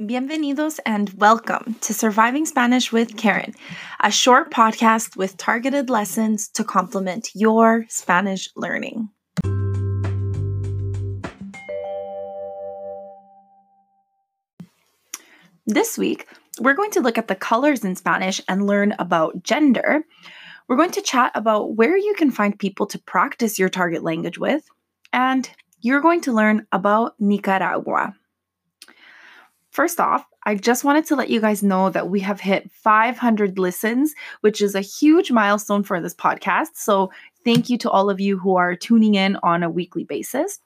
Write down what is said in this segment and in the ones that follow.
Bienvenidos and welcome to Surviving Spanish with Karen, a short podcast with targeted lessons to complement your Spanish learning. This week, we're going to look at the colors in Spanish and learn about gender. We're going to chat about where you can find people to practice your target language with, and you're going to learn about Nicaragua. First off, I just wanted to let you guys know that we have hit 500 listens, which is a huge milestone for this podcast. So, thank you to all of you who are tuning in on a weekly basis.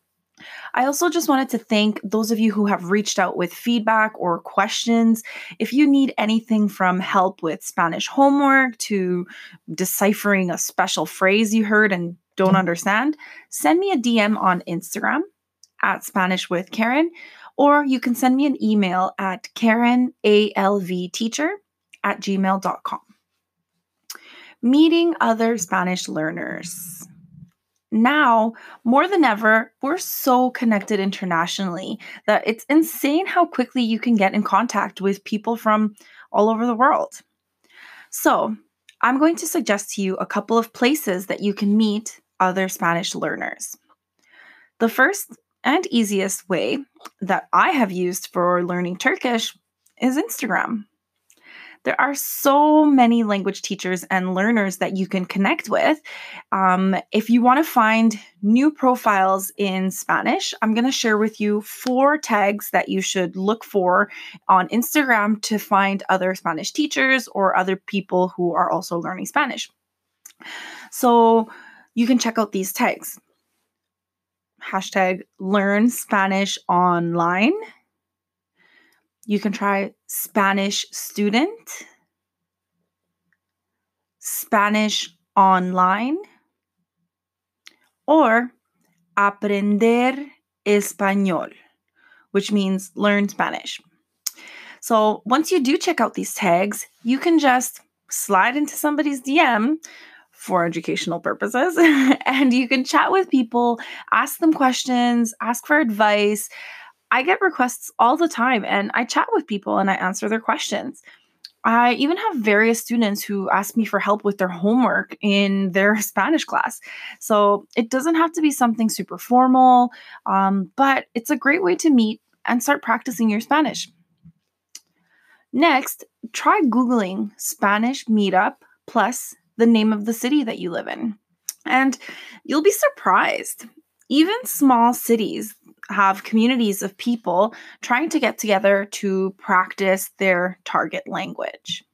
I also just wanted to thank those of you who have reached out with feedback or questions. If you need anything from help with Spanish homework to deciphering a special phrase you heard and don't mm. understand, send me a DM on Instagram at Spanish with Karen or you can send me an email at karenalvteacher at gmail.com. Meeting other Spanish learners. Now, more than ever, we're so connected internationally that it's insane how quickly you can get in contact with people from all over the world. So, I'm going to suggest to you a couple of places that you can meet other Spanish learners. The first and easiest way that I have used for learning Turkish is Instagram. There are so many language teachers and learners that you can connect with. Um, if you want to find new profiles in Spanish, I'm going to share with you four tags that you should look for on Instagram to find other Spanish teachers or other people who are also learning Spanish. So you can check out these tags hashtag learn Spanish online. You can try Spanish student, Spanish online, or aprender español, which means learn Spanish. So once you do check out these tags, you can just slide into somebody's DM for educational purposes. and you can chat with people, ask them questions, ask for advice. I get requests all the time and I chat with people and I answer their questions. I even have various students who ask me for help with their homework in their Spanish class. So it doesn't have to be something super formal, um, but it's a great way to meet and start practicing your Spanish. Next, try Googling Spanish Meetup plus the name of the city that you live in. And you'll be surprised. Even small cities have communities of people trying to get together to practice their target language.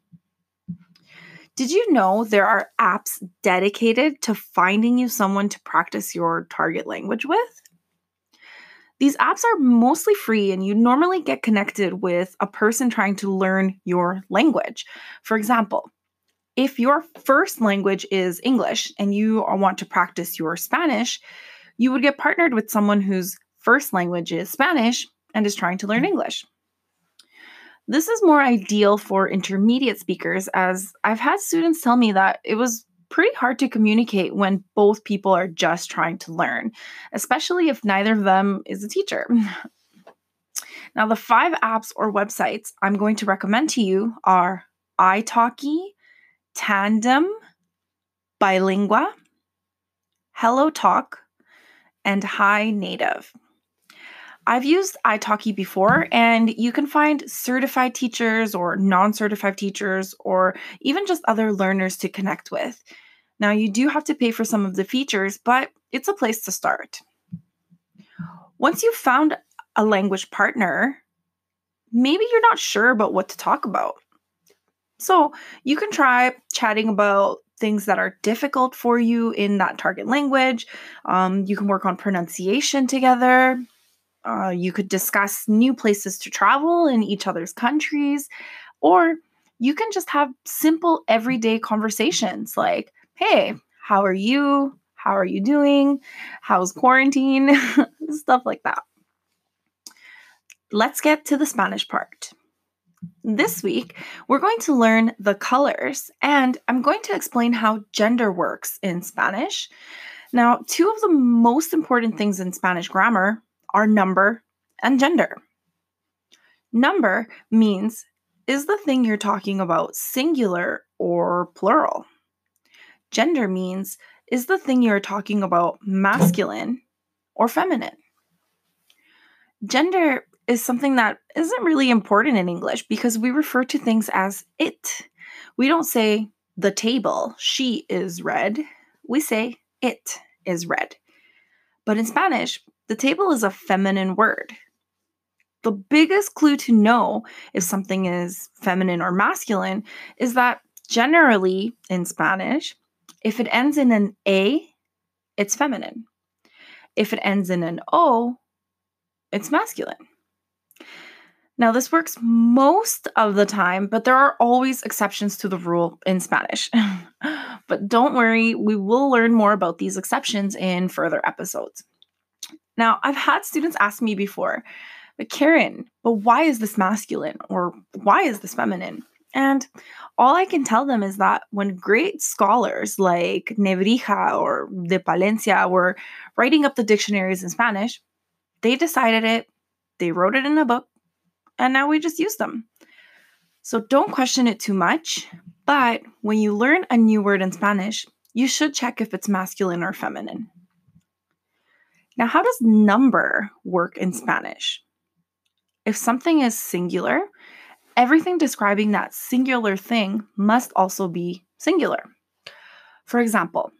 Did you know there are apps dedicated to finding you someone to practice your target language with? These apps are mostly free, and you normally get connected with a person trying to learn your language. For example, if your first language is English and you want to practice your Spanish, you would get partnered with someone whose first language is Spanish and is trying to learn mm. English. This is more ideal for intermediate speakers, as I've had students tell me that it was pretty hard to communicate when both people are just trying to learn, especially if neither of them is a teacher. now, the five apps or websites I'm going to recommend to you are italki, Tandem, Bilingua, Hello Talk, and Hi Native. I've used italki before, and you can find certified teachers or non certified teachers or even just other learners to connect with. Now, you do have to pay for some of the features, but it's a place to start. Once you've found a language partner, maybe you're not sure about what to talk about. So you can try chatting about things that are difficult for you in that target language. Um, you can work on pronunciation together. Uh, you could discuss new places to travel in each other's countries. Or you can just have simple everyday conversations like, hey, how are you? How are you doing? How's quarantine? Stuff like that. Let's get to the Spanish part. This week, we're going to learn the colors and I'm going to explain how gender works in Spanish. Now, two of the most important things in Spanish grammar are number and gender. Number means is the thing you're talking about singular or plural? Gender means is the thing you're talking about masculine or feminine? Gender is something that isn't really important in English because we refer to things as it. We don't say the table, she is red. We say it is red. But in Spanish, the table is a feminine word. The biggest clue to know if something is feminine or masculine is that generally in Spanish, if it ends in an A, it's feminine. If it ends in an O, it's masculine. Now, this works most of the time, but there are always exceptions to the rule in Spanish. but don't worry, we will learn more about these exceptions in further episodes. Now, I've had students ask me before, but Karen, but why is this masculine or why is this feminine? And all I can tell them is that when great scholars like Nebrija or de Palencia were writing up the dictionaries in Spanish, they decided it, they wrote it in a book, and now we just use them. So don't question it too much, but when you learn a new word in Spanish, you should check if it's masculine or feminine. Now, how does number work in Spanish? If something is singular, everything describing that singular thing must also be singular. For example,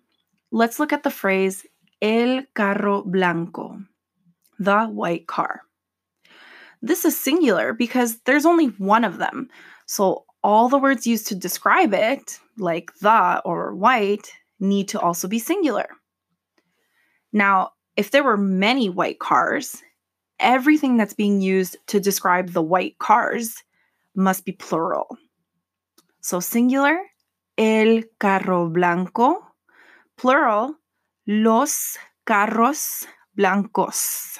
let's look at the phrase el carro blanco, the white car. This is singular because there's only one of them. So all the words used to describe it, like the or white, need to also be singular. Now, if there were many white cars, everything that's being used to describe the white cars must be plural. So singular, el carro blanco, plural, los carros blancos.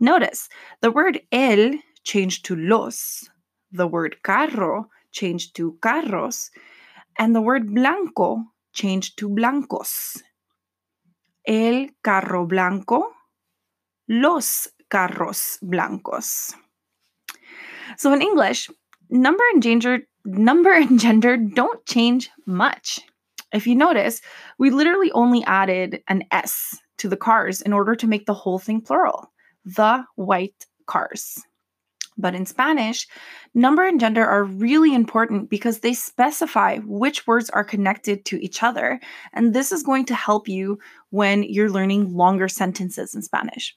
Notice the word el changed to los, the word carro changed to carros, and the word blanco changed to blancos. El carro blanco, los carros blancos. So in English, number and gender number and gender don't change much. If you notice, we literally only added an s to the cars in order to make the whole thing plural the white cars. But in Spanish, number and gender are really important because they specify which words are connected to each other. And this is going to help you when you're learning longer sentences in Spanish.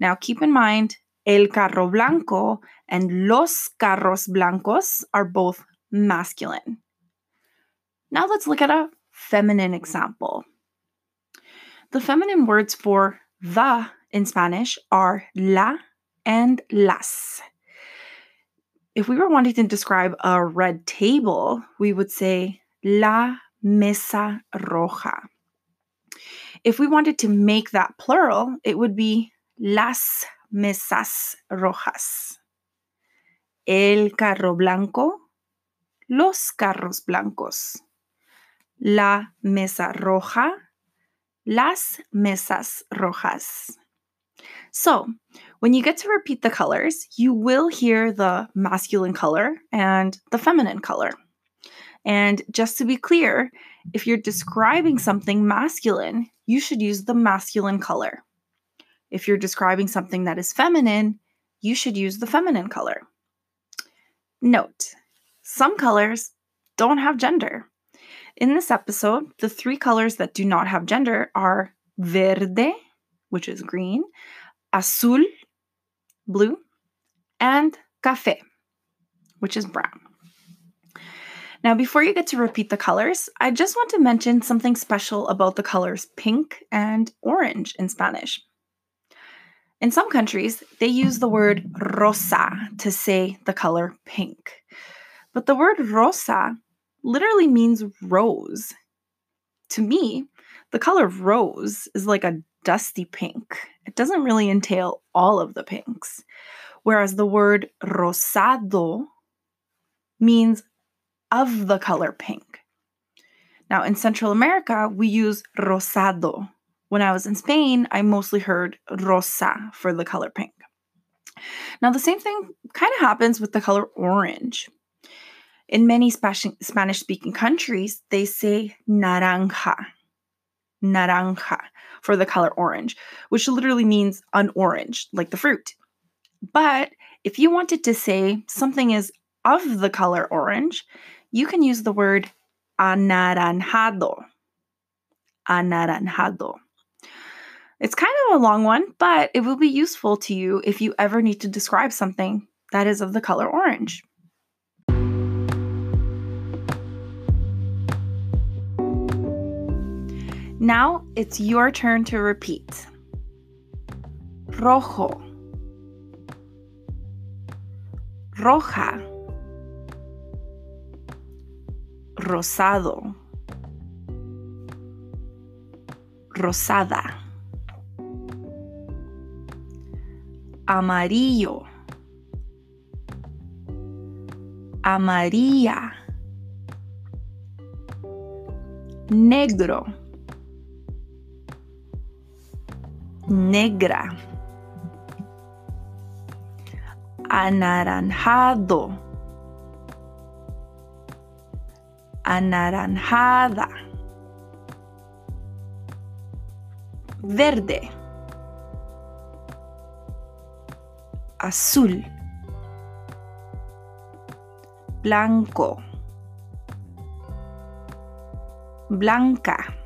Now, keep in mind, el carro blanco and los carros blancos are both masculine. Now, let's look at a feminine example. The feminine words for the in Spanish are la and las. If we were wanting to describe a red table, we would say la mesa roja. If we wanted to make that plural, it would be las mesas rojas. El carro blanco, los carros blancos. La mesa roja, las mesas rojas. So, when you get to repeat the colors, you will hear the masculine color and the feminine color. And just to be clear, if you're describing something masculine, you should use the masculine color. If you're describing something that is feminine, you should use the feminine color. Note some colors don't have gender. In this episode, the three colors that do not have gender are verde, which is green, azul, blue, and café, which is brown. Now, before you get to repeat the colors, I just want to mention something special about the colors pink and orange in Spanish. In some countries, they use the word rosa to say the color pink. But the word rosa literally means rose. To me, the color rose is like a dusty pink. It doesn't really entail all of the pinks. Whereas the word rosado means of the color pink. Now, in Central America, we use rosado. When I was in Spain, I mostly heard rosa for the color pink. Now, the same thing kind of happens with the color orange. In many Spanish speaking countries, they say naranja, naranja for the color orange, which literally means an orange, like the fruit. But if you wanted to say something is of the color orange, you can use the word anaranjado. Anaranjado. It's kind of a long one, but it will be useful to you if you ever need to describe something that is of the color orange. Now it's your turn to repeat. Rojo. Roja. Rosado. Rosada. Amarillo. Amarilla. Negro. Negra, anaranjado, anaranjada, verde, azul, blanco, blanca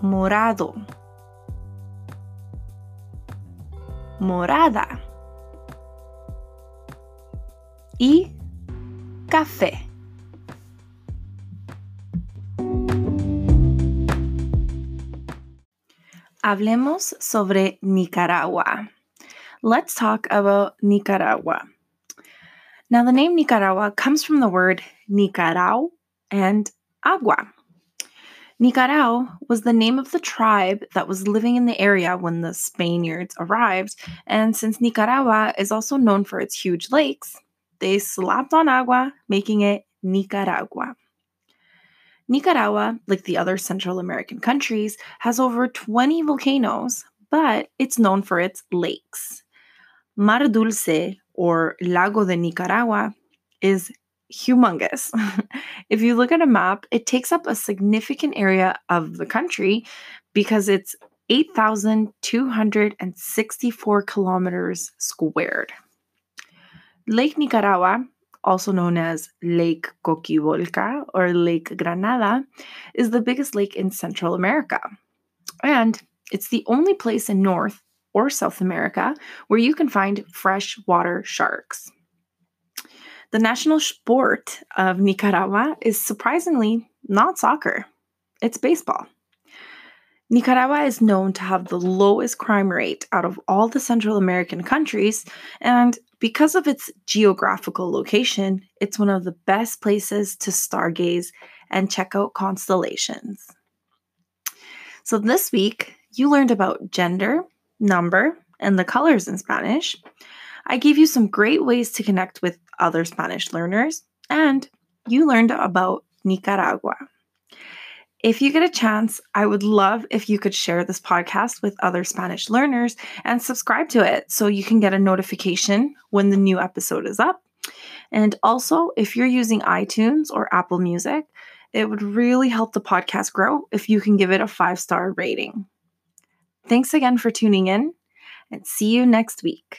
morado, morada y café. Hablemos sobre Nicaragua. Let's talk about Nicaragua. Now, the name Nicaragua comes from the word Nicarau and agua, Nicarao was the name of the tribe that was living in the area when the Spaniards arrived, and since Nicaragua is also known for its huge lakes, they slapped on agua, making it Nicaragua. Nicaragua, like the other Central American countries, has over 20 volcanoes, but it's known for its lakes. Mar Dulce, or Lago de Nicaragua, is humongous. if you look at a map, it takes up a significant area of the country because it's 8,264 kilometers squared. Lake Nicaragua, also known as Lake Cocibolca or Lake Granada, is the biggest lake in Central America. And it's the only place in North or South America where you can find freshwater sharks. The national sport of Nicaragua is surprisingly not soccer, it's baseball. Nicaragua is known to have the lowest crime rate out of all the Central American countries, and because of its geographical location, it's one of the best places to stargaze and check out constellations. So, this week, you learned about gender, number, and the colors in Spanish. I gave you some great ways to connect with other Spanish learners, and you learned about Nicaragua. If you get a chance, I would love if you could share this podcast with other Spanish learners and subscribe to it so you can get a notification when the new episode is up. And also, if you're using iTunes or Apple Music, it would really help the podcast grow if you can give it a five star rating. Thanks again for tuning in and see you next week.